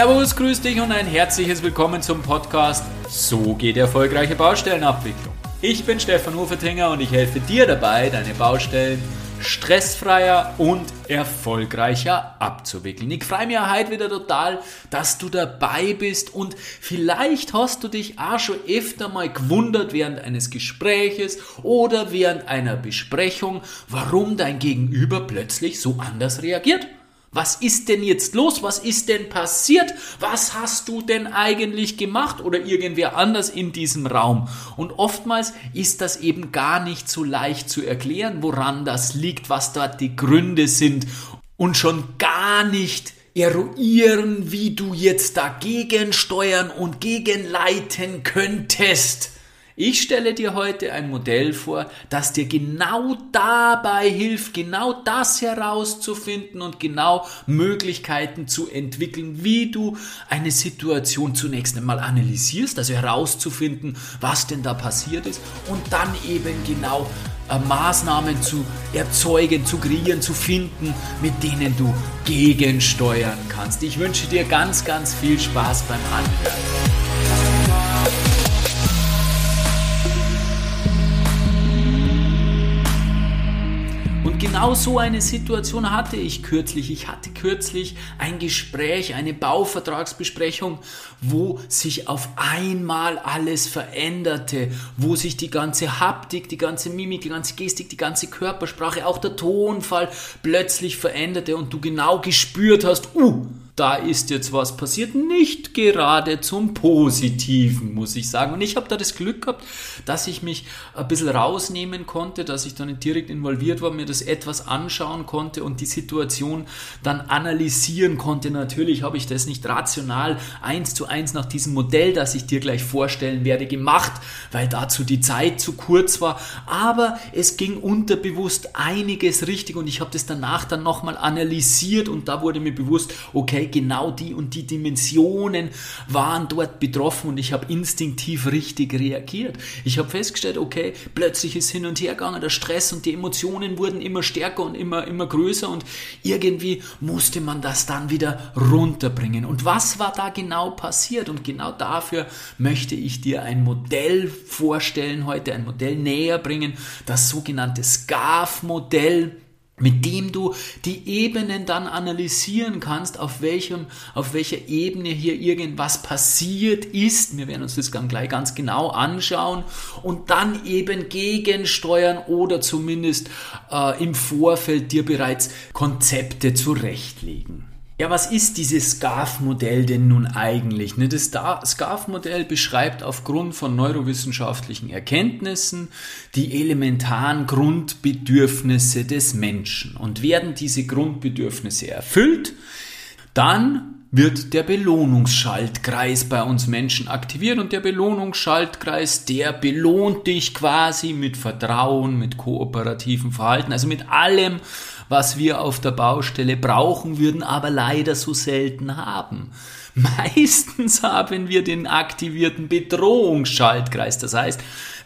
Servus, grüß dich und ein herzliches Willkommen zum Podcast So geht erfolgreiche Baustellenabwicklung. Ich bin Stefan Ufertinger und ich helfe dir dabei, deine Baustellen stressfreier und erfolgreicher abzuwickeln. Ich freue mich heute wieder total, dass du dabei bist und vielleicht hast du dich auch schon öfter mal gewundert während eines Gespräches oder während einer Besprechung, warum dein Gegenüber plötzlich so anders reagiert. Was ist denn jetzt los? Was ist denn passiert? Was hast du denn eigentlich gemacht oder irgendwer anders in diesem Raum? Und oftmals ist das eben gar nicht so leicht zu erklären, woran das liegt, was dort die Gründe sind und schon gar nicht eruieren, wie du jetzt dagegen steuern und gegenleiten könntest. Ich stelle dir heute ein Modell vor, das dir genau dabei hilft, genau das herauszufinden und genau Möglichkeiten zu entwickeln, wie du eine Situation zunächst einmal analysierst, also herauszufinden, was denn da passiert ist und dann eben genau äh, Maßnahmen zu erzeugen, zu kreieren, zu finden, mit denen du gegensteuern kannst. Ich wünsche dir ganz, ganz viel Spaß beim Anhören. Genau so eine Situation hatte ich kürzlich. Ich hatte kürzlich ein Gespräch, eine Bauvertragsbesprechung, wo sich auf einmal alles veränderte, wo sich die ganze Haptik, die ganze Mimik, die ganze Gestik, die ganze Körpersprache, auch der Tonfall plötzlich veränderte und du genau gespürt hast, uh, da ist jetzt was passiert, nicht gerade zum Positiven, muss ich sagen. Und ich habe da das Glück gehabt, dass ich mich ein bisschen rausnehmen konnte, dass ich dann direkt involviert war, mir das etwas anschauen konnte und die Situation dann analysieren konnte. Natürlich habe ich das nicht rational eins zu eins nach diesem Modell, das ich dir gleich vorstellen werde, gemacht, weil dazu die Zeit zu kurz war. Aber es ging unterbewusst einiges richtig und ich habe das danach dann nochmal analysiert und da wurde mir bewusst, okay, genau die und die Dimensionen waren dort betroffen und ich habe instinktiv richtig reagiert. Ich habe festgestellt, okay, plötzlich ist hin und her gegangen, der Stress und die Emotionen wurden immer stärker und immer, immer größer und irgendwie musste man das dann wieder runterbringen. Und was war da genau passiert? Und genau dafür möchte ich dir ein Modell vorstellen heute, ein Modell näher bringen, das sogenannte SCARF-Modell mit dem du die Ebenen dann analysieren kannst, auf welchem, auf welcher Ebene hier irgendwas passiert ist. Wir werden uns das dann gleich ganz genau anschauen und dann eben gegensteuern oder zumindest äh, im Vorfeld dir bereits Konzepte zurechtlegen. Ja, was ist dieses SCARF-Modell denn nun eigentlich? Ne, das SCARF-Modell beschreibt aufgrund von neurowissenschaftlichen Erkenntnissen die elementaren Grundbedürfnisse des Menschen. Und werden diese Grundbedürfnisse erfüllt, dann wird der Belohnungsschaltkreis bei uns Menschen aktiviert und der Belohnungsschaltkreis, der belohnt dich quasi mit Vertrauen, mit kooperativen Verhalten, also mit allem, was wir auf der Baustelle brauchen würden, aber leider so selten haben. Meistens haben wir den aktivierten Bedrohungsschaltkreis. Das heißt,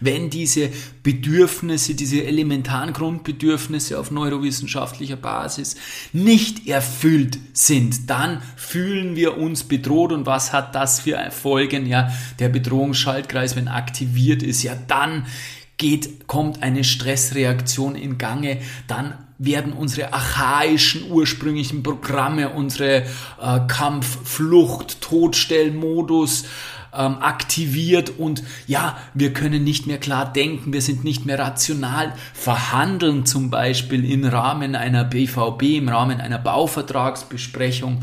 wenn diese Bedürfnisse, diese elementaren Grundbedürfnisse auf neurowissenschaftlicher Basis nicht erfüllt sind, dann fühlen wir uns bedroht. Und was hat das für Folgen? Ja, der Bedrohungsschaltkreis, wenn aktiviert ist, ja, dann geht, kommt eine Stressreaktion in Gange, dann werden unsere archaischen ursprünglichen Programme, unsere äh, Kampf, Flucht, Todstellmodus ähm, aktiviert und ja, wir können nicht mehr klar denken, wir sind nicht mehr rational verhandeln, zum Beispiel im Rahmen einer BVB, im Rahmen einer Bauvertragsbesprechung.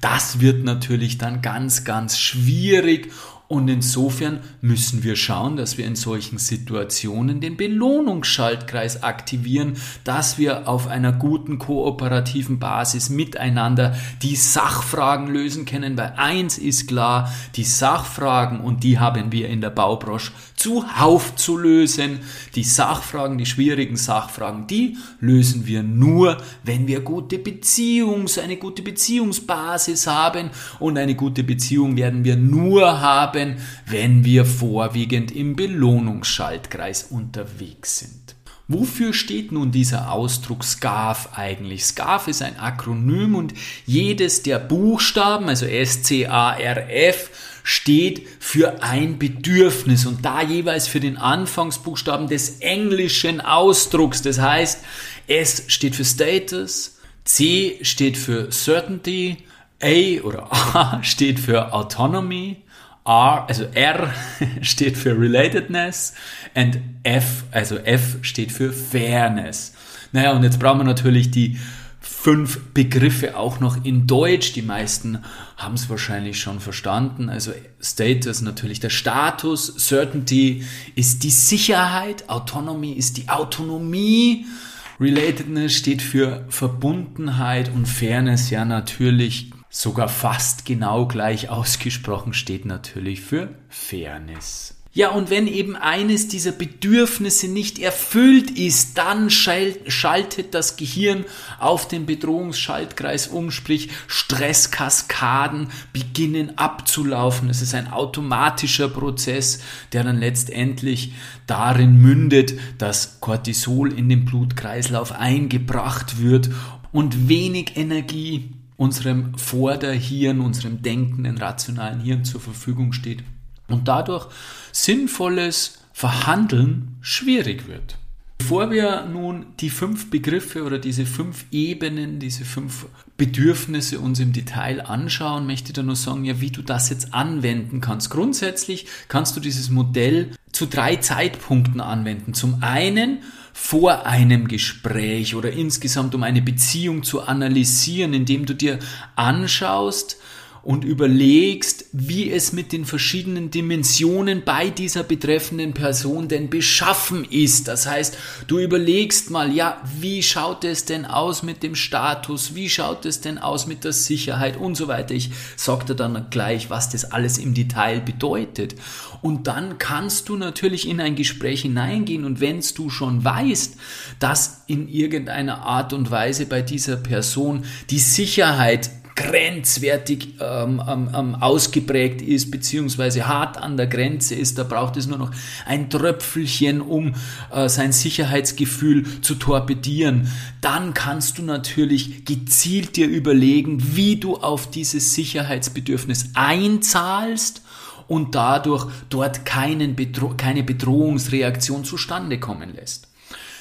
Das wird natürlich dann ganz, ganz schwierig und insofern müssen wir schauen, dass wir in solchen Situationen den Belohnungsschaltkreis aktivieren, dass wir auf einer guten kooperativen Basis miteinander die Sachfragen lösen können. Weil eins ist klar, die Sachfragen, und die haben wir in der Baubranche zuhauf zu lösen, die Sachfragen, die schwierigen Sachfragen, die lösen wir nur, wenn wir gute Beziehungs, eine gute Beziehungsbasis haben und eine gute Beziehung werden wir nur haben, haben, wenn wir vorwiegend im Belohnungsschaltkreis unterwegs sind. Wofür steht nun dieser Ausdruck SCARF eigentlich? SCARF ist ein Akronym und jedes der Buchstaben, also S-C-A-R-F, steht für ein Bedürfnis und da jeweils für den Anfangsbuchstaben des englischen Ausdrucks. Das heißt, S steht für Status, C steht für Certainty, A oder A steht für Autonomy, R, also R steht für Relatedness und F, also F steht für Fairness. Naja, und jetzt brauchen wir natürlich die fünf Begriffe auch noch in Deutsch. Die meisten haben es wahrscheinlich schon verstanden. Also Status natürlich der Status, Certainty ist die Sicherheit, Autonomy ist die Autonomie, Relatedness steht für Verbundenheit und Fairness ja natürlich sogar fast genau gleich ausgesprochen steht natürlich für Fairness. Ja, und wenn eben eines dieser Bedürfnisse nicht erfüllt ist, dann schaltet das Gehirn auf den Bedrohungsschaltkreis um, sprich Stresskaskaden beginnen abzulaufen. Es ist ein automatischer Prozess, der dann letztendlich darin mündet, dass Cortisol in den Blutkreislauf eingebracht wird und wenig Energie unserem Vorderhirn, unserem denkenden, rationalen Hirn zur Verfügung steht und dadurch sinnvolles Verhandeln schwierig wird. Bevor wir nun die fünf Begriffe oder diese fünf Ebenen, diese fünf Bedürfnisse uns im Detail anschauen, möchte ich da nur sagen, ja, wie du das jetzt anwenden kannst. Grundsätzlich kannst du dieses Modell zu drei Zeitpunkten anwenden. Zum einen vor einem Gespräch oder insgesamt um eine Beziehung zu analysieren, indem du dir anschaust, und überlegst, wie es mit den verschiedenen Dimensionen bei dieser betreffenden Person denn beschaffen ist. Das heißt, du überlegst mal, ja, wie schaut es denn aus mit dem Status, wie schaut es denn aus mit der Sicherheit und so weiter. Ich sag dir dann gleich, was das alles im Detail bedeutet. Und dann kannst du natürlich in ein Gespräch hineingehen und wenn du schon weißt, dass in irgendeiner Art und Weise bei dieser Person die Sicherheit grenzwertig ähm, ähm, ausgeprägt ist, beziehungsweise hart an der Grenze ist, da braucht es nur noch ein Tröpfelchen, um äh, sein Sicherheitsgefühl zu torpedieren. Dann kannst du natürlich gezielt dir überlegen, wie du auf dieses Sicherheitsbedürfnis einzahlst und dadurch dort keinen Bedro keine Bedrohungsreaktion zustande kommen lässt.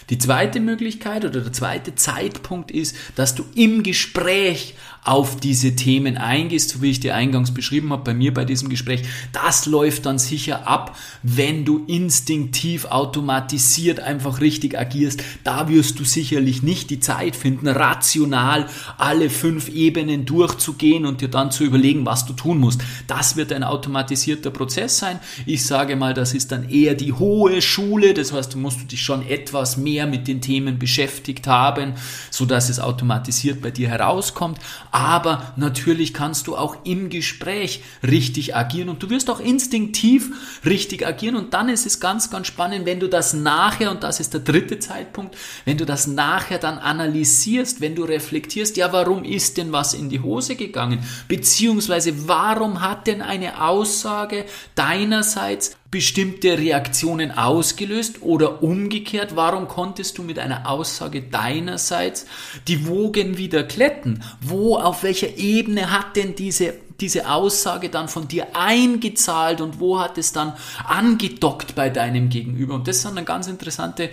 Die zweite Möglichkeit oder der zweite Zeitpunkt ist, dass du im Gespräch auf diese Themen eingehst, so wie ich dir eingangs beschrieben habe, bei mir bei diesem Gespräch. Das läuft dann sicher ab, wenn du instinktiv automatisiert einfach richtig agierst. Da wirst du sicherlich nicht die Zeit finden, rational alle fünf Ebenen durchzugehen und dir dann zu überlegen, was du tun musst. Das wird ein automatisierter Prozess sein. Ich sage mal, das ist dann eher die hohe Schule. Das heißt, du musst dich schon etwas mehr mit den Themen beschäftigt haben, so dass es automatisiert bei dir herauskommt aber natürlich kannst du auch im Gespräch richtig agieren und du wirst auch instinktiv richtig agieren und dann ist es ganz, ganz spannend, wenn du das nachher, und das ist der dritte Zeitpunkt, wenn du das nachher dann analysierst, wenn du reflektierst, ja, warum ist denn was in die Hose gegangen? Beziehungsweise, warum hat denn eine Aussage deinerseits bestimmte Reaktionen ausgelöst oder umgekehrt, warum konntest du mit einer Aussage deinerseits die Wogen wieder kletten? Wo, auf welcher Ebene hat denn diese diese Aussage dann von dir eingezahlt und wo hat es dann angedockt bei deinem Gegenüber? Und das sind dann ganz interessante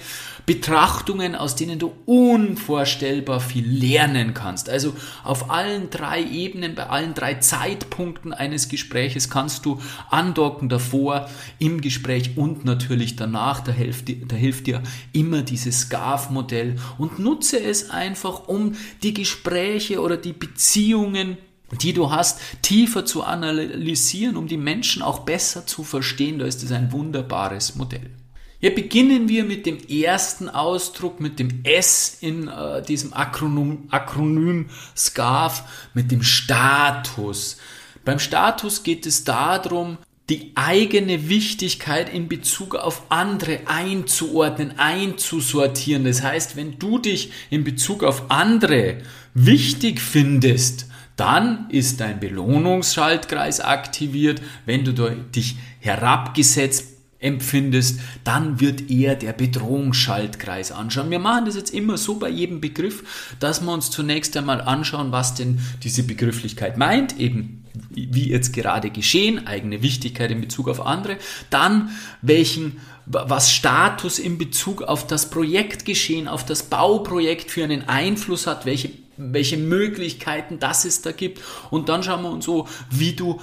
Betrachtungen, aus denen du unvorstellbar viel lernen kannst. Also auf allen drei Ebenen, bei allen drei Zeitpunkten eines Gespräches kannst du andocken davor, im Gespräch und natürlich danach. Da hilft, da hilft dir immer dieses SCARF-Modell und nutze es einfach, um die Gespräche oder die Beziehungen die du hast, tiefer zu analysieren, um die Menschen auch besser zu verstehen. Da ist es ein wunderbares Modell. Hier beginnen wir mit dem ersten Ausdruck, mit dem S in äh, diesem Akronym, Akronym SCARF, mit dem Status. Beim Status geht es darum, die eigene Wichtigkeit in Bezug auf andere einzuordnen, einzusortieren. Das heißt, wenn du dich in Bezug auf andere wichtig findest, dann ist dein Belohnungsschaltkreis aktiviert. Wenn du dich herabgesetzt empfindest, dann wird eher der Bedrohungsschaltkreis anschauen. Wir machen das jetzt immer so bei jedem Begriff, dass wir uns zunächst einmal anschauen, was denn diese Begrifflichkeit meint, eben wie jetzt gerade geschehen, eigene Wichtigkeit in Bezug auf andere, dann welchen was Status in Bezug auf das Projektgeschehen, auf das Bauprojekt für einen Einfluss hat, welche, welche Möglichkeiten das es da gibt. Und dann schauen wir uns so, wie du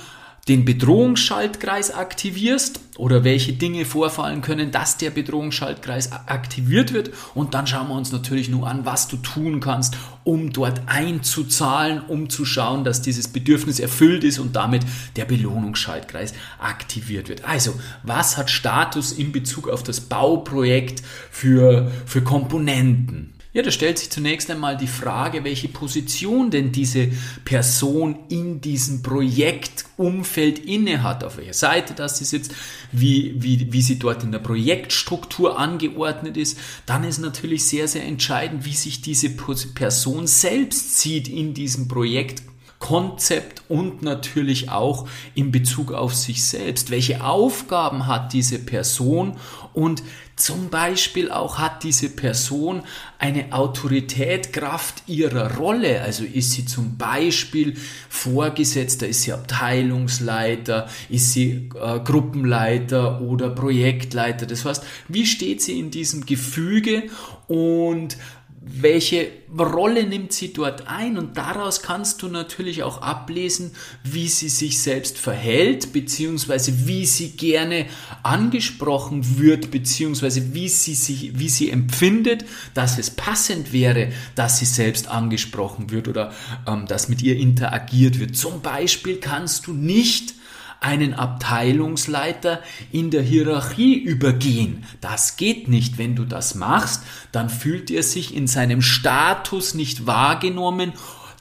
den Bedrohungsschaltkreis aktivierst oder welche Dinge vorfallen können, dass der Bedrohungsschaltkreis aktiviert wird. Und dann schauen wir uns natürlich nur an, was du tun kannst, um dort einzuzahlen, um zu schauen, dass dieses Bedürfnis erfüllt ist und damit der Belohnungsschaltkreis aktiviert wird. Also, was hat Status in Bezug auf das Bauprojekt für, für Komponenten? Ja, da stellt sich zunächst einmal die Frage, welche Position denn diese Person in diesem Projektumfeld innehat, auf welcher Seite das sie sitzt, wie, wie, wie sie dort in der Projektstruktur angeordnet ist. Dann ist natürlich sehr, sehr entscheidend, wie sich diese Person selbst sieht in diesem Projekt Konzept und natürlich auch in Bezug auf sich selbst. Welche Aufgaben hat diese Person und zum Beispiel auch hat diese Person eine Autorität Kraft ihrer Rolle. Also ist sie zum Beispiel Vorgesetzter, ist sie Abteilungsleiter, ist sie äh, Gruppenleiter oder Projektleiter. Das heißt, wie steht sie in diesem Gefüge und welche Rolle nimmt sie dort ein und daraus kannst du natürlich auch ablesen, wie sie sich selbst verhält, beziehungsweise wie sie gerne angesprochen wird, beziehungsweise wie sie, sich, wie sie empfindet, dass es passend wäre, dass sie selbst angesprochen wird oder ähm, dass mit ihr interagiert wird. Zum Beispiel kannst du nicht einen Abteilungsleiter in der Hierarchie übergehen. Das geht nicht. Wenn du das machst, dann fühlt er sich in seinem Status nicht wahrgenommen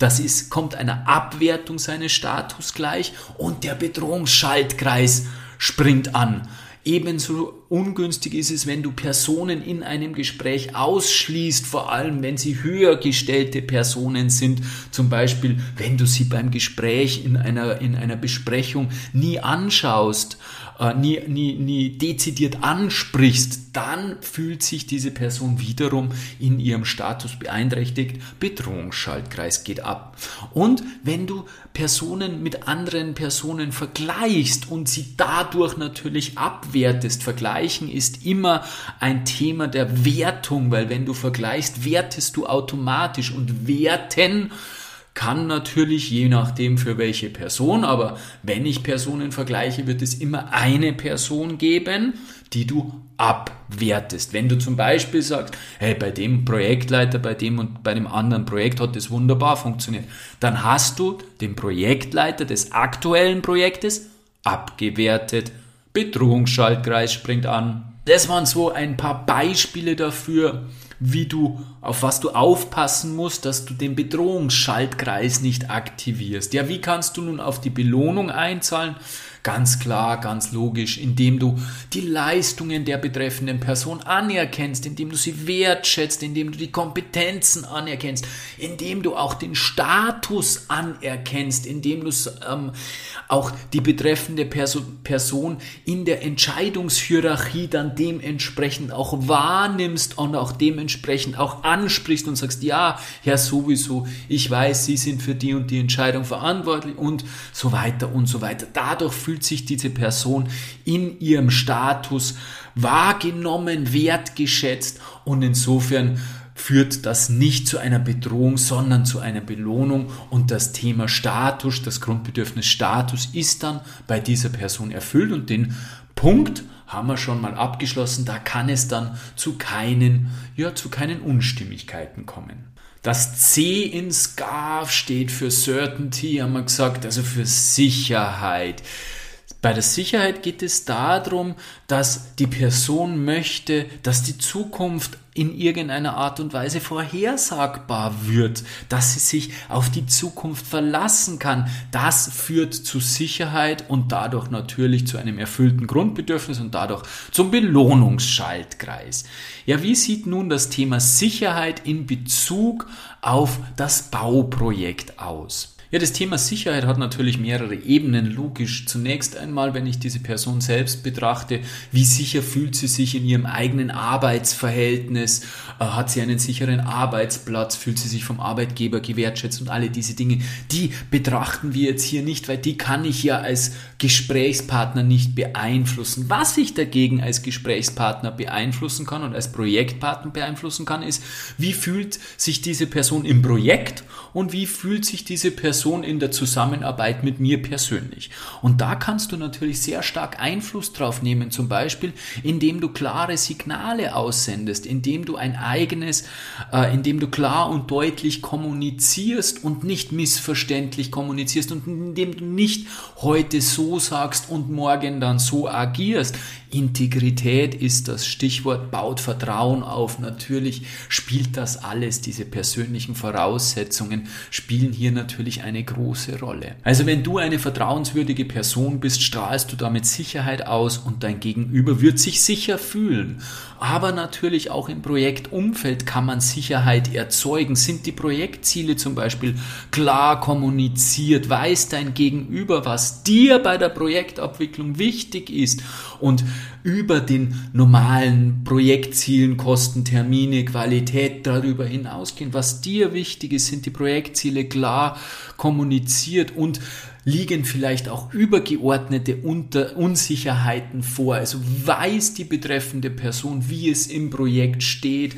das ist, kommt einer Abwertung seines Status gleich und der Bedrohungsschaltkreis springt an. Ebenso ungünstig ist es, wenn du Personen in einem Gespräch ausschließt, vor allem wenn sie höher gestellte Personen sind. Zum Beispiel, wenn du sie beim Gespräch in einer, in einer Besprechung nie anschaust äh, nie, nie, nie dezidiert ansprichst, dann fühlt sich diese Person wiederum in ihrem Status beeinträchtigt. Bedrohungsschaltkreis geht ab. Und wenn du Personen mit anderen Personen vergleichst und sie dadurch natürlich abwertest, vergleichen ist immer ein Thema der Wertung, weil wenn du vergleichst, wertest du automatisch und werten kann natürlich je nachdem für welche Person, aber wenn ich Personen vergleiche, wird es immer eine Person geben, die du abwertest. Wenn du zum Beispiel sagst, hey, bei dem Projektleiter, bei dem und bei dem anderen Projekt hat das wunderbar funktioniert, dann hast du den Projektleiter des aktuellen Projektes abgewertet. Bedrohungsschaltkreis springt an. Das waren so ein paar Beispiele dafür, wie du, auf was du aufpassen musst, dass du den Bedrohungsschaltkreis nicht aktivierst. Ja, wie kannst du nun auf die Belohnung einzahlen? Ganz klar, ganz logisch, indem du die Leistungen der betreffenden Person anerkennst, indem du sie wertschätzt, indem du die Kompetenzen anerkennst, indem du auch den Status anerkennst, indem du ähm, auch die betreffende Perso Person in der Entscheidungshierarchie dann dementsprechend auch wahrnimmst und auch dementsprechend auch ansprichst und sagst, ja, ja sowieso, ich weiß, Sie sind für die und die Entscheidung verantwortlich und so weiter und so weiter. Dadurch fühlt sich diese Person in ihrem Status wahrgenommen, wertgeschätzt und insofern führt das nicht zu einer Bedrohung, sondern zu einer Belohnung und das Thema Status, das Grundbedürfnis Status ist dann bei dieser Person erfüllt und den Punkt haben wir schon mal abgeschlossen, da kann es dann zu keinen, ja, zu keinen Unstimmigkeiten kommen. Das C in SCARF steht für Certainty, haben wir gesagt, also für Sicherheit. Bei der Sicherheit geht es darum, dass die Person möchte, dass die Zukunft in irgendeiner Art und Weise vorhersagbar wird, dass sie sich auf die Zukunft verlassen kann. Das führt zu Sicherheit und dadurch natürlich zu einem erfüllten Grundbedürfnis und dadurch zum Belohnungsschaltkreis. Ja, wie sieht nun das Thema Sicherheit in Bezug auf das Bauprojekt aus? Ja, das Thema Sicherheit hat natürlich mehrere Ebenen, logisch. Zunächst einmal, wenn ich diese Person selbst betrachte, wie sicher fühlt sie sich in ihrem eigenen Arbeitsverhältnis, äh, hat sie einen sicheren Arbeitsplatz, fühlt sie sich vom Arbeitgeber gewertschätzt und alle diese Dinge, die betrachten wir jetzt hier nicht, weil die kann ich ja als Gesprächspartner nicht beeinflussen. Was ich dagegen als Gesprächspartner beeinflussen kann und als Projektpartner beeinflussen kann, ist, wie fühlt sich diese Person im Projekt und wie fühlt sich diese Person in der Zusammenarbeit mit mir persönlich. Und da kannst du natürlich sehr stark Einfluss drauf nehmen, zum Beispiel indem du klare Signale aussendest, indem du ein eigenes, äh, indem du klar und deutlich kommunizierst und nicht missverständlich kommunizierst und indem du nicht heute so sagst und morgen dann so agierst. Integrität ist das Stichwort, baut Vertrauen auf. Natürlich spielt das alles, diese persönlichen Voraussetzungen spielen hier natürlich eine große Rolle. Also wenn du eine vertrauenswürdige Person bist, strahlst du damit Sicherheit aus und dein Gegenüber wird sich sicher fühlen. Aber natürlich auch im Projektumfeld kann man Sicherheit erzeugen. Sind die Projektziele zum Beispiel klar kommuniziert? Weiß dein Gegenüber, was dir bei der Projektabwicklung wichtig ist? Und über den normalen Projektzielen, Kosten, Termine, Qualität darüber hinausgehen. Was dir wichtig ist, sind die Projektziele klar kommuniziert und liegen vielleicht auch übergeordnete Unter Unsicherheiten vor. Also weiß die betreffende Person, wie es im Projekt steht,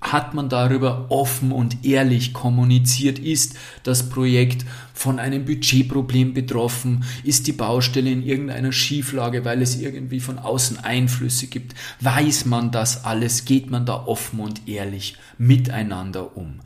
hat man darüber offen und ehrlich kommuniziert? Ist das Projekt von einem Budgetproblem betroffen? Ist die Baustelle in irgendeiner Schieflage, weil es irgendwie von außen Einflüsse gibt? Weiß man das alles? Geht man da offen und ehrlich miteinander um?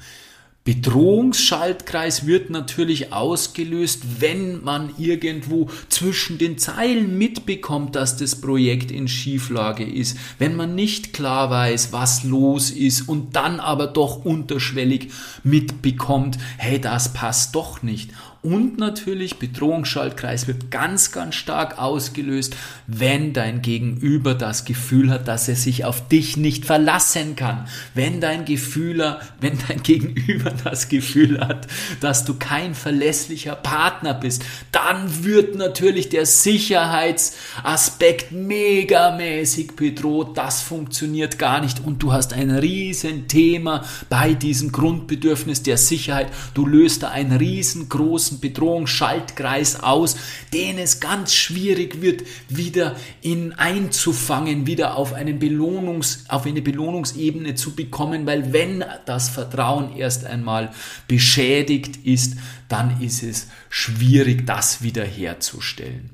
Bedrohungsschaltkreis wird natürlich ausgelöst, wenn man irgendwo zwischen den Zeilen mitbekommt, dass das Projekt in Schieflage ist, wenn man nicht klar weiß, was los ist und dann aber doch unterschwellig mitbekommt, hey, das passt doch nicht und natürlich Bedrohungsschaltkreis wird ganz, ganz stark ausgelöst, wenn dein Gegenüber das Gefühl hat, dass er sich auf dich nicht verlassen kann. Wenn dein Gefühler, wenn dein Gegenüber das Gefühl hat, dass du kein verlässlicher Partner bist, dann wird natürlich der Sicherheitsaspekt megamäßig bedroht. Das funktioniert gar nicht und du hast ein Riesenthema bei diesem Grundbedürfnis der Sicherheit. Du löst da einen riesengroßen großen Bedrohungsschaltkreis aus, den es ganz schwierig wird, wieder in einzufangen, wieder auf, einen Belohnungs, auf eine Belohnungsebene zu bekommen, weil wenn das Vertrauen erst einmal beschädigt ist, dann ist es schwierig, das wiederherzustellen.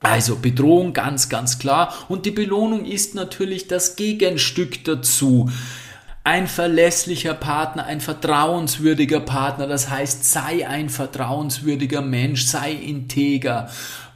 Also Bedrohung ganz, ganz klar. Und die Belohnung ist natürlich das Gegenstück dazu ein verlässlicher Partner, ein vertrauenswürdiger Partner. Das heißt, sei ein vertrauenswürdiger Mensch, sei integer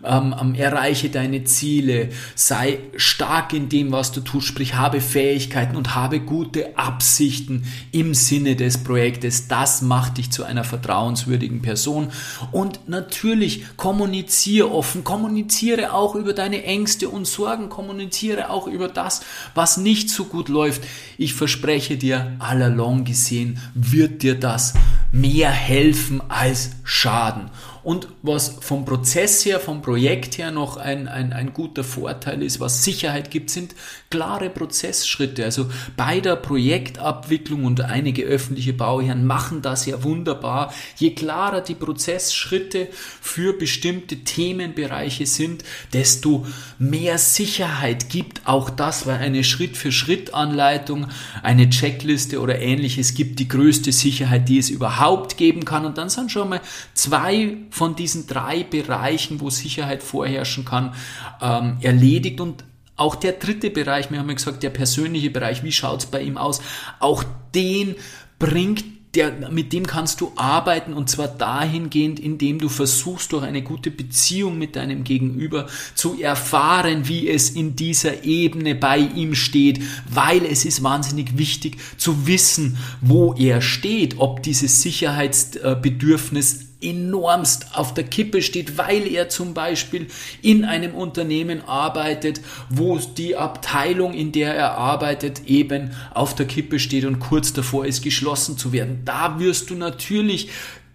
ähm, erreiche deine Ziele, sei stark in dem, was du tust, sprich habe Fähigkeiten und habe gute Absichten im Sinne des Projektes. Das macht dich zu einer vertrauenswürdigen Person und natürlich kommuniziere offen, kommuniziere auch über deine Ängste und Sorgen, kommuniziere auch über das, was nicht so gut läuft. Ich verspreche dir, allalong gesehen wird dir das mehr helfen als schaden. Und was vom Prozess her, vom Projekt her noch ein, ein, ein guter Vorteil ist, was Sicherheit gibt, sind klare Prozessschritte. Also bei der Projektabwicklung und einige öffentliche Bauherren machen das ja wunderbar. Je klarer die Prozessschritte für bestimmte Themenbereiche sind, desto mehr Sicherheit gibt auch das, weil eine Schritt-für-Schritt-Anleitung, eine Checkliste oder ähnliches gibt die größte Sicherheit, die es überhaupt geben kann. Und dann sind schon mal zwei von diesen drei Bereichen, wo Sicherheit vorherrschen kann, ähm, erledigt. Und auch der dritte Bereich, wir haben ja gesagt, der persönliche Bereich, wie schaut es bei ihm aus? Auch den bringt der, mit dem kannst du arbeiten und zwar dahingehend, indem du versuchst, durch eine gute Beziehung mit deinem Gegenüber zu erfahren, wie es in dieser Ebene bei ihm steht, weil es ist wahnsinnig wichtig zu wissen, wo er steht, ob dieses Sicherheitsbedürfnis enormst auf der Kippe steht, weil er zum Beispiel in einem Unternehmen arbeitet, wo die Abteilung, in der er arbeitet, eben auf der Kippe steht und kurz davor ist, geschlossen zu werden. Da wirst du natürlich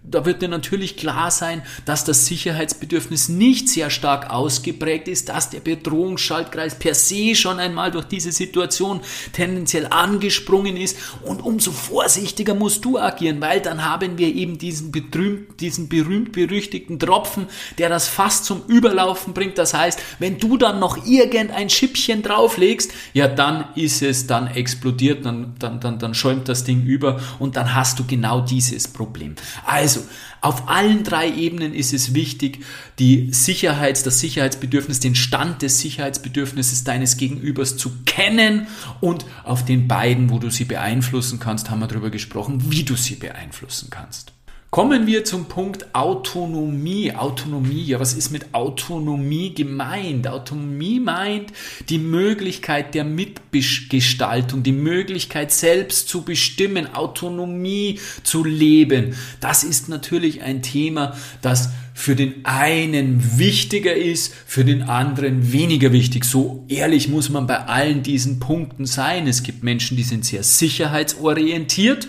da wird dir natürlich klar sein, dass das Sicherheitsbedürfnis nicht sehr stark ausgeprägt ist, dass der Bedrohungsschaltkreis per se schon einmal durch diese Situation tendenziell angesprungen ist und umso vorsichtiger musst du agieren, weil dann haben wir eben diesen, berühmt, diesen berühmt-berüchtigten Tropfen, der das Fass zum Überlaufen bringt. Das heißt, wenn du dann noch irgendein Schippchen drauflegst, ja, dann ist es dann explodiert, dann, dann, dann, dann schäumt das Ding über und dann hast du genau dieses Problem. Also, auf allen drei Ebenen ist es wichtig, die Sicherheits, das Sicherheitsbedürfnis, den Stand des Sicherheitsbedürfnisses deines Gegenübers zu kennen und auf den beiden, wo du sie beeinflussen kannst, haben wir darüber gesprochen, wie du sie beeinflussen kannst. Kommen wir zum Punkt Autonomie. Autonomie, ja, was ist mit Autonomie gemeint? Autonomie meint die Möglichkeit der Mitgestaltung, die Möglichkeit selbst zu bestimmen, Autonomie zu leben. Das ist natürlich ein Thema, das für den einen wichtiger ist, für den anderen weniger wichtig. So ehrlich muss man bei allen diesen Punkten sein. Es gibt Menschen, die sind sehr sicherheitsorientiert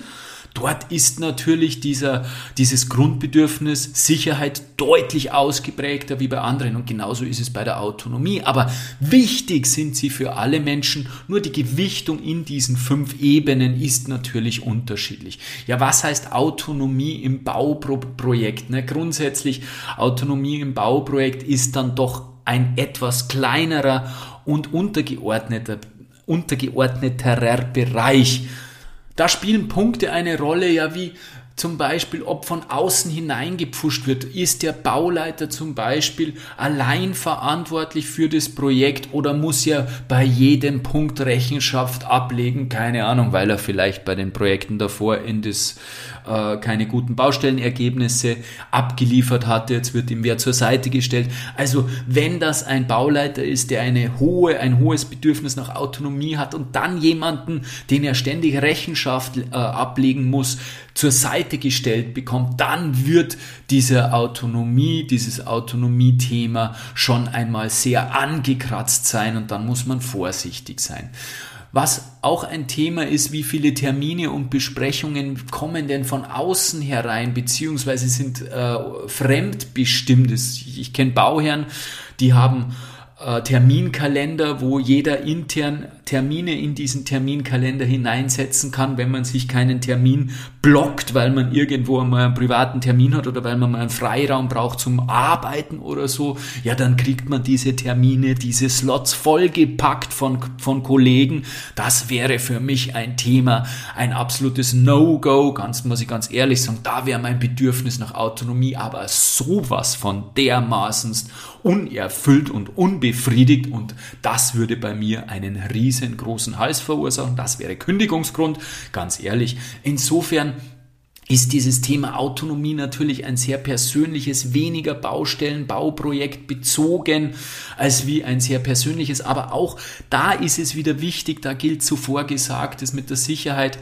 Dort ist natürlich dieser, dieses Grundbedürfnis Sicherheit deutlich ausgeprägter wie bei anderen und genauso ist es bei der Autonomie. Aber wichtig sind sie für alle Menschen, nur die Gewichtung in diesen fünf Ebenen ist natürlich unterschiedlich. Ja, was heißt Autonomie im Bauprojekt? Ne? Grundsätzlich Autonomie im Bauprojekt ist dann doch ein etwas kleinerer und untergeordneter, untergeordneterer Bereich da spielen Punkte eine Rolle, ja, wie zum Beispiel, ob von außen hineingepfuscht wird. Ist der Bauleiter zum Beispiel allein verantwortlich für das Projekt oder muss er bei jedem Punkt Rechenschaft ablegen? Keine Ahnung, weil er vielleicht bei den Projekten davor in das äh, keine guten Baustellenergebnisse abgeliefert hatte, jetzt wird ihm wer zur Seite gestellt. Also wenn das ein Bauleiter ist, der eine hohe, ein hohes Bedürfnis nach Autonomie hat und dann jemanden, den er ständig Rechenschaft äh, ablegen muss, zur Seite gestellt bekommt, dann wird diese Autonomie, dieses Autonomie-Thema schon einmal sehr angekratzt sein und dann muss man vorsichtig sein. Was auch ein Thema ist, wie viele Termine und Besprechungen kommen denn von außen herein, beziehungsweise sind äh, fremdbestimmt. Ich kenne Bauherren, die haben äh, Terminkalender, wo jeder intern Termine in diesen Terminkalender hineinsetzen kann, wenn man sich keinen Termin blockt, weil man irgendwo mal einen privaten Termin hat oder weil man mal einen Freiraum braucht zum Arbeiten oder so, ja, dann kriegt man diese Termine, diese Slots vollgepackt von, von Kollegen. Das wäre für mich ein Thema, ein absolutes No-Go, ganz, muss ich ganz ehrlich sagen, da wäre mein Bedürfnis nach Autonomie aber sowas von dermaßen unerfüllt und unbefriedigt und das würde bei mir einen riesengroßen Hals verursachen. Das wäre Kündigungsgrund, ganz ehrlich. Insofern ist dieses Thema Autonomie natürlich ein sehr persönliches, weniger Baustellen, Bauprojekt bezogen als wie ein sehr persönliches. Aber auch da ist es wieder wichtig, da gilt zuvor Gesagtes mit der Sicherheit.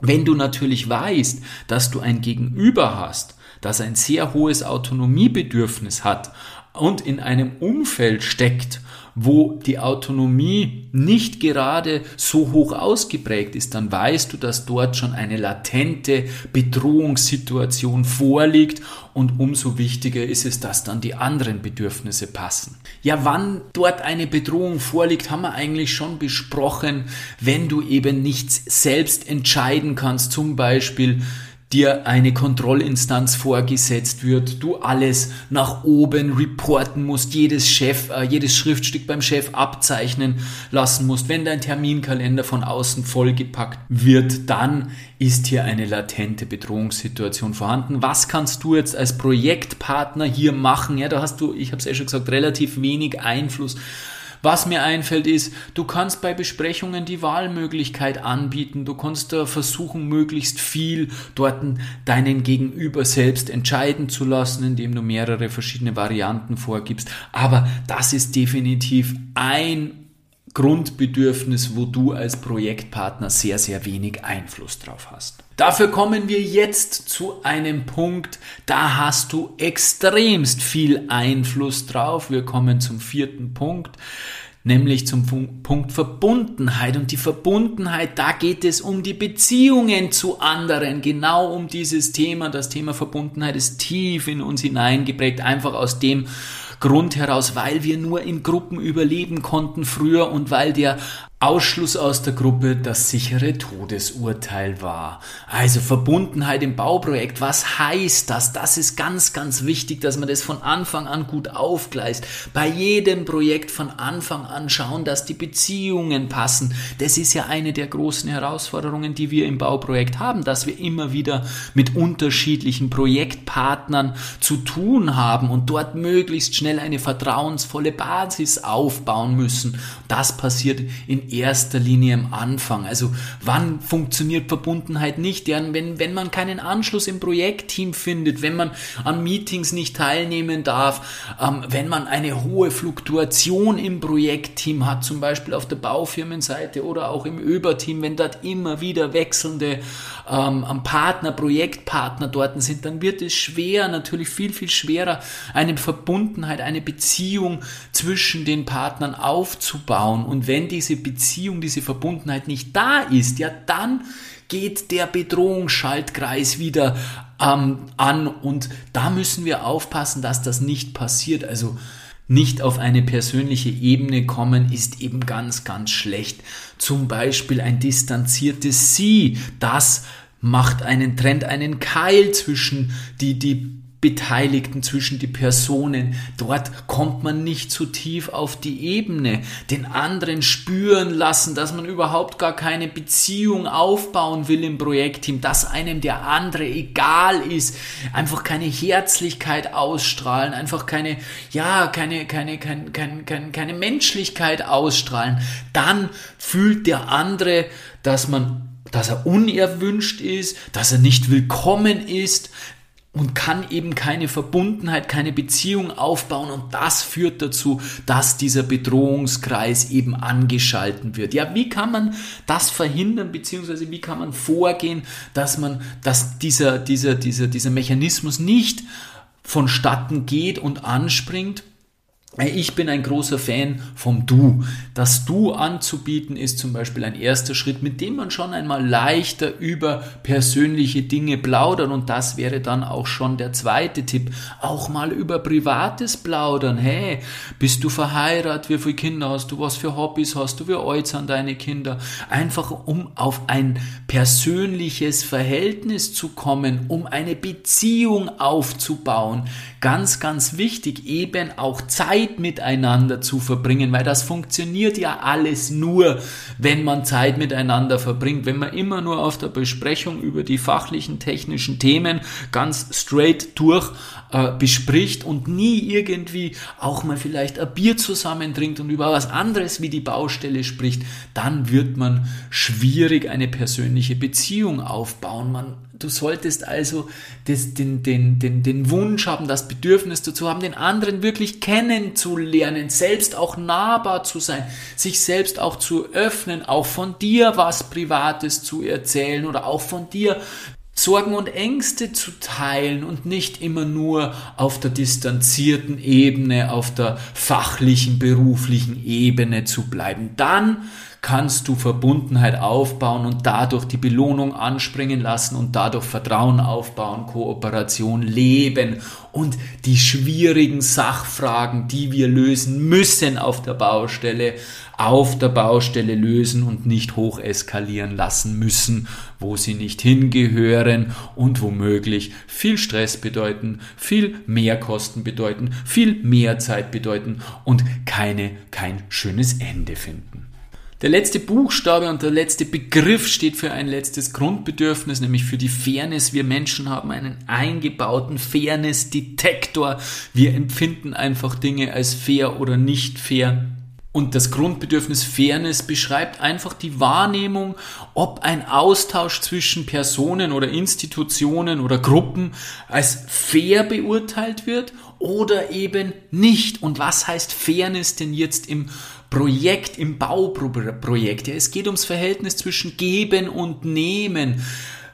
Wenn du natürlich weißt, dass du ein Gegenüber hast, das ein sehr hohes Autonomiebedürfnis hat und in einem Umfeld steckt, wo die Autonomie nicht gerade so hoch ausgeprägt ist, dann weißt du, dass dort schon eine latente Bedrohungssituation vorliegt und umso wichtiger ist es, dass dann die anderen Bedürfnisse passen. Ja, wann dort eine Bedrohung vorliegt, haben wir eigentlich schon besprochen, wenn du eben nichts selbst entscheiden kannst, zum Beispiel dir eine Kontrollinstanz vorgesetzt wird, du alles nach oben reporten musst, jedes Chef, äh, jedes Schriftstück beim Chef abzeichnen lassen musst. Wenn dein Terminkalender von außen vollgepackt wird, dann ist hier eine latente Bedrohungssituation vorhanden. Was kannst du jetzt als Projektpartner hier machen? Ja, da hast du, ich habe es ja schon gesagt, relativ wenig Einfluss was mir einfällt ist, du kannst bei Besprechungen die Wahlmöglichkeit anbieten. Du kannst da versuchen, möglichst viel dort deinen Gegenüber selbst entscheiden zu lassen, indem du mehrere verschiedene Varianten vorgibst. Aber das ist definitiv ein Grundbedürfnis, wo du als Projektpartner sehr, sehr wenig Einfluss drauf hast. Dafür kommen wir jetzt zu einem Punkt, da hast du extremst viel Einfluss drauf. Wir kommen zum vierten Punkt. nämlich zum Punkt Verbundenheit. Und die Verbundenheit, da geht es um die Beziehungen zu anderen, genau um dieses Thema. Das Thema Verbundenheit ist tief in uns hineingeprägt, einfach aus dem Grund heraus, weil wir nur in Gruppen überleben konnten früher und weil der Ausschluss aus der Gruppe das sichere Todesurteil war. Also Verbundenheit im Bauprojekt, was heißt das? Das ist ganz, ganz wichtig, dass man das von Anfang an gut aufgleist. Bei jedem Projekt von Anfang an schauen, dass die Beziehungen passen. Das ist ja eine der großen Herausforderungen, die wir im Bauprojekt haben, dass wir immer wieder mit unterschiedlichen Projektpartnern zu tun haben und dort möglichst schnell eine vertrauensvolle Basis aufbauen müssen. Das passiert in erster Linie am Anfang. Also wann funktioniert Verbundenheit nicht? Ja, wenn, wenn man keinen Anschluss im Projektteam findet, wenn man an Meetings nicht teilnehmen darf, ähm, wenn man eine hohe Fluktuation im Projektteam hat, zum Beispiel auf der Baufirmenseite oder auch im Überteam, wenn dort immer wieder wechselnde ähm, Partner, Projektpartner dort sind, dann wird es schwer, natürlich viel, viel schwerer, eine Verbundenheit, eine Beziehung zwischen den Partnern aufzubauen. Und wenn diese Beziehung Beziehung, diese Verbundenheit nicht da ist, ja, dann geht der Bedrohungsschaltkreis wieder ähm, an und da müssen wir aufpassen, dass das nicht passiert. Also nicht auf eine persönliche Ebene kommen, ist eben ganz, ganz schlecht. Zum Beispiel ein distanziertes Sie, das macht einen Trend, einen Keil zwischen die, die Beteiligten, zwischen die Personen. Dort kommt man nicht zu tief auf die Ebene. Den anderen spüren lassen, dass man überhaupt gar keine Beziehung aufbauen will im Projektteam, dass einem der andere egal ist, einfach keine Herzlichkeit ausstrahlen, einfach keine, ja, keine, keine, keine, keine, keine, keine Menschlichkeit ausstrahlen. Dann fühlt der andere, dass man dass er unerwünscht ist, dass er nicht willkommen ist, und kann eben keine Verbundenheit, keine Beziehung aufbauen und das führt dazu, dass dieser Bedrohungskreis eben angeschalten wird. Ja, wie kann man das verhindern, beziehungsweise wie kann man vorgehen, dass man, dass dieser, dieser, dieser, dieser Mechanismus nicht vonstatten geht und anspringt? Ich bin ein großer Fan vom Du. Das Du anzubieten ist zum Beispiel ein erster Schritt, mit dem man schon einmal leichter über persönliche Dinge plaudern und das wäre dann auch schon der zweite Tipp. Auch mal über Privates plaudern. Hey, bist du verheiratet? Wie viele Kinder hast du? Was für Hobbys hast du? Wie sind deine Kinder? Einfach um auf ein persönliches Verhältnis zu kommen, um eine Beziehung aufzubauen. Ganz, ganz wichtig, eben auch Zeit Zeit miteinander zu verbringen, weil das funktioniert ja alles nur, wenn man Zeit miteinander verbringt. Wenn man immer nur auf der Besprechung über die fachlichen, technischen Themen ganz straight durch äh, bespricht und nie irgendwie auch mal vielleicht ein Bier zusammen trinkt und über was anderes wie die Baustelle spricht, dann wird man schwierig eine persönliche Beziehung aufbauen. Man Du solltest also das, den, den, den, den Wunsch haben, das Bedürfnis dazu haben, den anderen wirklich kennenzulernen, selbst auch nahbar zu sein, sich selbst auch zu öffnen, auch von dir was Privates zu erzählen oder auch von dir Sorgen und Ängste zu teilen und nicht immer nur auf der distanzierten Ebene, auf der fachlichen, beruflichen Ebene zu bleiben. Dann kannst du Verbundenheit aufbauen und dadurch die Belohnung anspringen lassen und dadurch Vertrauen aufbauen, Kooperation leben und die schwierigen Sachfragen, die wir lösen müssen auf der Baustelle, auf der Baustelle lösen und nicht hoch eskalieren lassen müssen, wo sie nicht hingehören und womöglich viel Stress bedeuten, viel mehr Kosten bedeuten, viel mehr Zeit bedeuten und keine, kein schönes Ende finden. Der letzte Buchstabe und der letzte Begriff steht für ein letztes Grundbedürfnis, nämlich für die Fairness. Wir Menschen haben einen eingebauten Fairness-Detektor. Wir empfinden einfach Dinge als fair oder nicht fair. Und das Grundbedürfnis Fairness beschreibt einfach die Wahrnehmung, ob ein Austausch zwischen Personen oder Institutionen oder Gruppen als fair beurteilt wird oder eben nicht. Und was heißt Fairness denn jetzt im Projekt, im Bauprojekt. Ja, es geht ums Verhältnis zwischen Geben und Nehmen.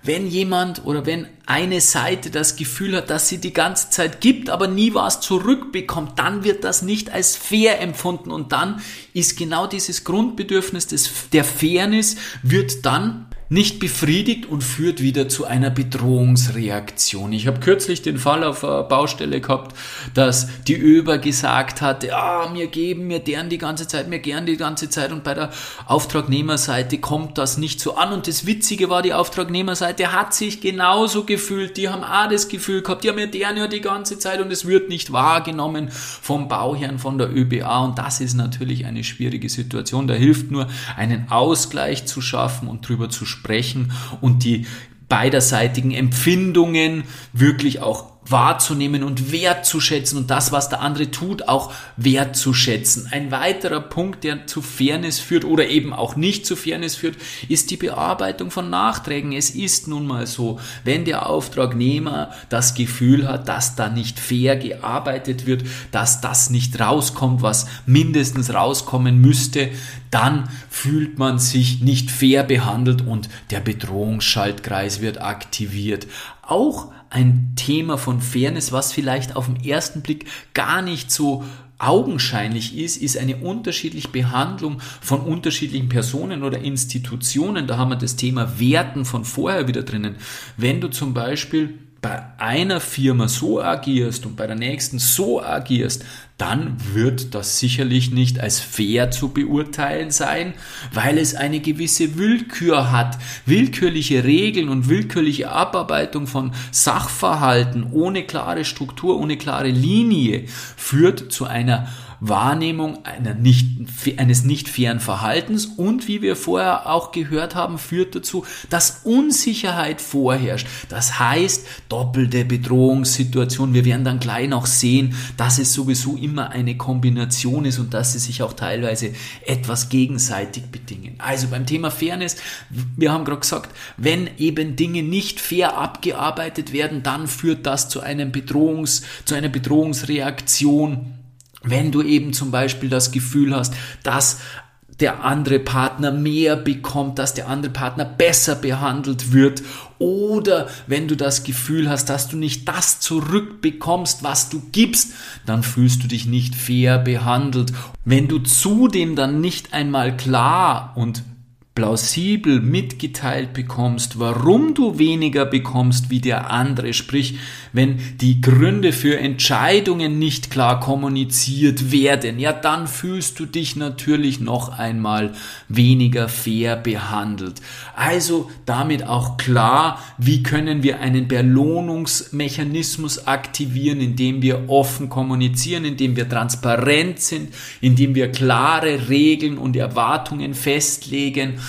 wenn jemand oder wenn eine Seite das Gefühl hat, dass sie die ganze Zeit gibt, aber nie was zurückbekommt, dann wird das nicht als fair empfunden und dann ist genau dieses Grundbedürfnis des, der Fairness wird dann nicht befriedigt und führt wieder zu einer Bedrohungsreaktion. Ich habe kürzlich den Fall auf einer Baustelle gehabt, dass die Öber gesagt hat, ja, mir geben mir deren die ganze Zeit, mir gern die ganze Zeit. Und bei der Auftragnehmerseite kommt das nicht so an. Und das Witzige war, die Auftragnehmerseite hat sich genauso gefühlt, die haben auch das Gefühl gehabt, die haben mir deren ja die ganze Zeit. Und es wird nicht wahrgenommen vom Bauherrn, von der ÖBA. Und das ist natürlich eine schwierige Situation. Da hilft nur einen Ausgleich zu schaffen und drüber zu sprechen sprechen und die beiderseitigen Empfindungen wirklich auch wahrzunehmen und wertzuschätzen und das, was der andere tut, auch wertzuschätzen. Ein weiterer Punkt, der zu Fairness führt oder eben auch nicht zu Fairness führt, ist die Bearbeitung von Nachträgen. Es ist nun mal so, wenn der Auftragnehmer das Gefühl hat, dass da nicht fair gearbeitet wird, dass das nicht rauskommt, was mindestens rauskommen müsste, dann fühlt man sich nicht fair behandelt und der Bedrohungsschaltkreis wird aktiviert. Auch ein Thema von Fairness, was vielleicht auf den ersten Blick gar nicht so augenscheinlich ist, ist eine unterschiedliche Behandlung von unterschiedlichen Personen oder Institutionen. Da haben wir das Thema Werten von vorher wieder drinnen. Wenn du zum Beispiel bei einer Firma so agierst und bei der nächsten so agierst, dann wird das sicherlich nicht als fair zu beurteilen sein, weil es eine gewisse Willkür hat. Willkürliche Regeln und willkürliche Abarbeitung von Sachverhalten ohne klare Struktur, ohne klare Linie führt zu einer Wahrnehmung nicht, eines nicht fairen Verhaltens und wie wir vorher auch gehört haben, führt dazu, dass Unsicherheit vorherrscht. Das heißt, doppelte Bedrohungssituation. Wir werden dann gleich noch sehen, dass es sowieso immer eine Kombination ist und dass sie sich auch teilweise etwas gegenseitig bedingen. Also beim Thema Fairness, wir haben gerade gesagt, wenn eben Dinge nicht fair abgearbeitet werden, dann führt das zu einem Bedrohungs, zu einer Bedrohungsreaktion wenn du eben zum Beispiel das Gefühl hast, dass der andere Partner mehr bekommt, dass der andere Partner besser behandelt wird oder wenn du das Gefühl hast, dass du nicht das zurückbekommst, was du gibst, dann fühlst du dich nicht fair behandelt. Wenn du zudem dann nicht einmal klar und plausibel mitgeteilt bekommst, warum du weniger bekommst wie der andere, sprich, wenn die Gründe für Entscheidungen nicht klar kommuniziert werden, ja, dann fühlst du dich natürlich noch einmal weniger fair behandelt. Also damit auch klar, wie können wir einen Belohnungsmechanismus aktivieren, indem wir offen kommunizieren, indem wir transparent sind, indem wir klare Regeln und Erwartungen festlegen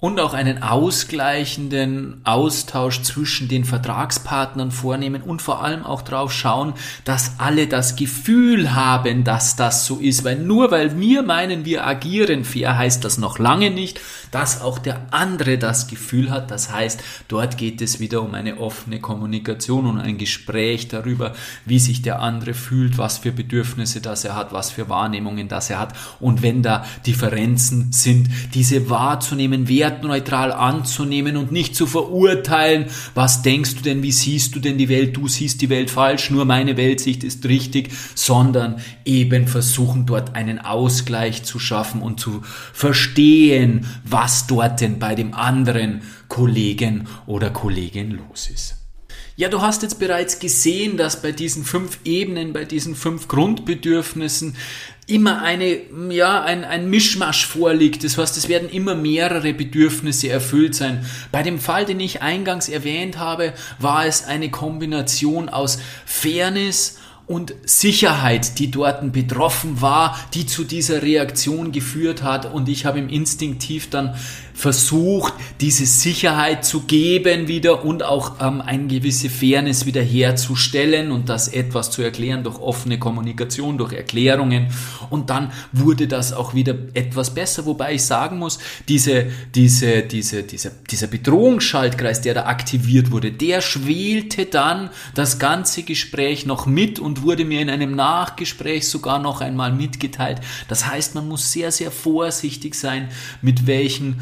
und auch einen ausgleichenden Austausch zwischen den Vertragspartnern vornehmen und vor allem auch darauf schauen, dass alle das Gefühl haben, dass das so ist. Weil nur weil wir meinen, wir agieren fair, heißt das noch lange nicht, dass auch der andere das Gefühl hat. Das heißt, dort geht es wieder um eine offene Kommunikation und ein Gespräch darüber, wie sich der andere fühlt, was für Bedürfnisse das er hat, was für Wahrnehmungen das er hat. Und wenn da Differenzen sind, diese wahrzunehmen, wer wertneutral anzunehmen und nicht zu verurteilen. Was denkst du denn, wie siehst du denn die Welt? Du siehst die Welt falsch, nur meine Weltsicht ist richtig, sondern eben versuchen dort einen Ausgleich zu schaffen und zu verstehen, was dort denn bei dem anderen Kollegen oder Kollegin los ist. Ja, du hast jetzt bereits gesehen, dass bei diesen fünf Ebenen, bei diesen fünf Grundbedürfnissen immer eine, ja, ein, ein Mischmasch vorliegt. Das heißt, es werden immer mehrere Bedürfnisse erfüllt sein. Bei dem Fall, den ich eingangs erwähnt habe, war es eine Kombination aus Fairness, und Sicherheit, die dort betroffen war, die zu dieser Reaktion geführt hat. Und ich habe im Instinktiv dann versucht, diese Sicherheit zu geben wieder und auch ähm, eine gewisse Fairness wieder herzustellen und das etwas zu erklären durch offene Kommunikation, durch Erklärungen. Und dann wurde das auch wieder etwas besser, wobei ich sagen muss, diese, diese, diese, dieser, dieser Bedrohungsschaltkreis, der da aktiviert wurde, der schwelte dann das ganze Gespräch noch mit und wurde mir in einem Nachgespräch sogar noch einmal mitgeteilt. Das heißt, man muss sehr, sehr vorsichtig sein, mit welchen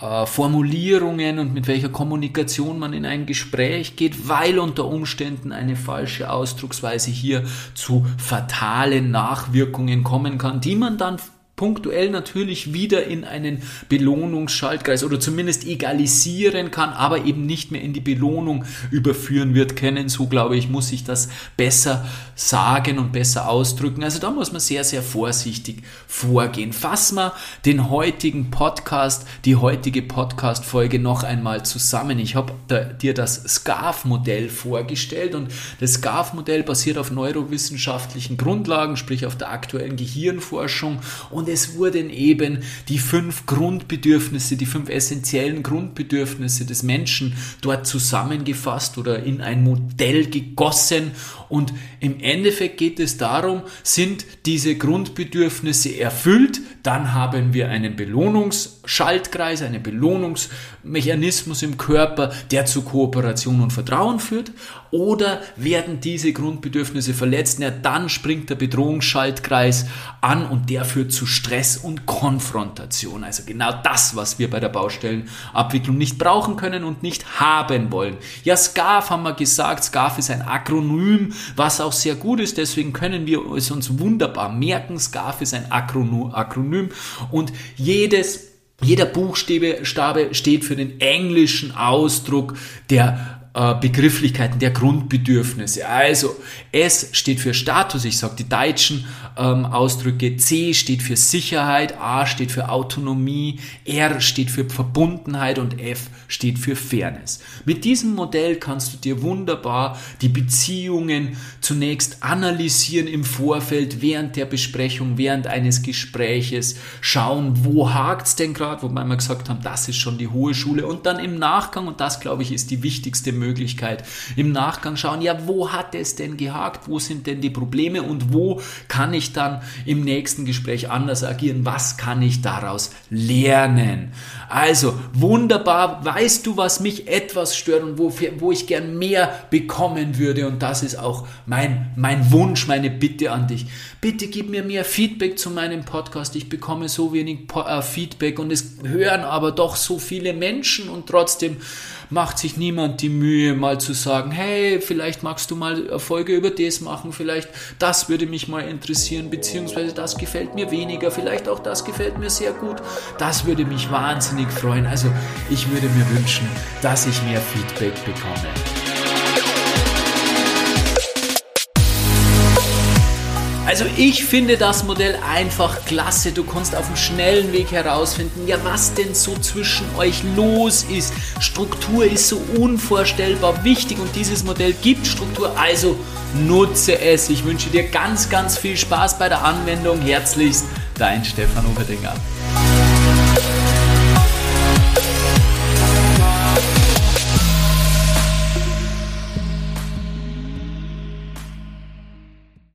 äh, Formulierungen und mit welcher Kommunikation man in ein Gespräch geht, weil unter Umständen eine falsche Ausdrucksweise hier zu fatalen Nachwirkungen kommen kann, die man dann punktuell natürlich wieder in einen Belohnungsschaltkreis oder zumindest egalisieren kann, aber eben nicht mehr in die Belohnung überführen wird können. So glaube ich, muss ich das besser sagen und besser ausdrücken. Also da muss man sehr, sehr vorsichtig vorgehen. Fassen wir den heutigen Podcast, die heutige Podcast-Folge noch einmal zusammen. Ich habe dir das SCARF-Modell vorgestellt und das SCARF-Modell basiert auf neurowissenschaftlichen Grundlagen, sprich auf der aktuellen Gehirnforschung und es wurden eben die fünf Grundbedürfnisse, die fünf essentiellen Grundbedürfnisse des Menschen dort zusammengefasst oder in ein Modell gegossen. Und im Endeffekt geht es darum, sind diese Grundbedürfnisse erfüllt, dann haben wir einen Belohnungsschaltkreis, einen Belohnungsmechanismus im Körper, der zu Kooperation und Vertrauen führt. Oder werden diese Grundbedürfnisse verletzt, ja, dann springt der Bedrohungsschaltkreis an und der führt zu Stress und Konfrontation. Also genau das, was wir bei der Baustellenabwicklung nicht brauchen können und nicht haben wollen. Ja, SCARF haben wir gesagt, SCARF ist ein Akronym, was auch sehr gut ist, deswegen können wir es uns wunderbar merken. SCARF ist ein Akronym und jedes jeder Buchstabe steht für den englischen Ausdruck der Begrifflichkeiten der Grundbedürfnisse. Also S steht für Status, ich sage die deutschen ähm, Ausdrücke, C steht für Sicherheit, A steht für Autonomie, R steht für Verbundenheit und F steht für Fairness. Mit diesem Modell kannst du dir wunderbar die Beziehungen zunächst analysieren im Vorfeld, während der Besprechung, während eines Gespräches, schauen, wo hakt's denn gerade, wobei wir gesagt haben, das ist schon die hohe Schule und dann im Nachgang, und das glaube ich ist die wichtigste Möglichkeit. Im Nachgang schauen, ja, wo hat es denn gehakt? Wo sind denn die Probleme? Und wo kann ich dann im nächsten Gespräch anders agieren? Was kann ich daraus lernen? Also, wunderbar. Weißt du, was mich etwas stört und wo, wo ich gern mehr bekommen würde? Und das ist auch mein, mein Wunsch, meine Bitte an dich. Bitte gib mir mehr Feedback zu meinem Podcast. Ich bekomme so wenig äh, Feedback und es hören aber doch so viele Menschen und trotzdem macht sich niemand die Mühe, mal zu sagen, hey, vielleicht magst du mal Erfolge über das machen, vielleicht das würde mich mal interessieren, beziehungsweise das gefällt mir weniger, vielleicht auch das gefällt mir sehr gut. Das würde mich wahnsinnig freuen. Also ich würde mir wünschen, dass ich mehr Feedback bekomme. Also ich finde das Modell einfach klasse. Du kannst auf dem schnellen Weg herausfinden, ja was denn so zwischen euch los ist. Struktur ist so unvorstellbar wichtig und dieses Modell gibt Struktur. Also nutze es. Ich wünsche dir ganz, ganz viel Spaß bei der Anwendung. Herzlichst, dein Stefan Oberdinger.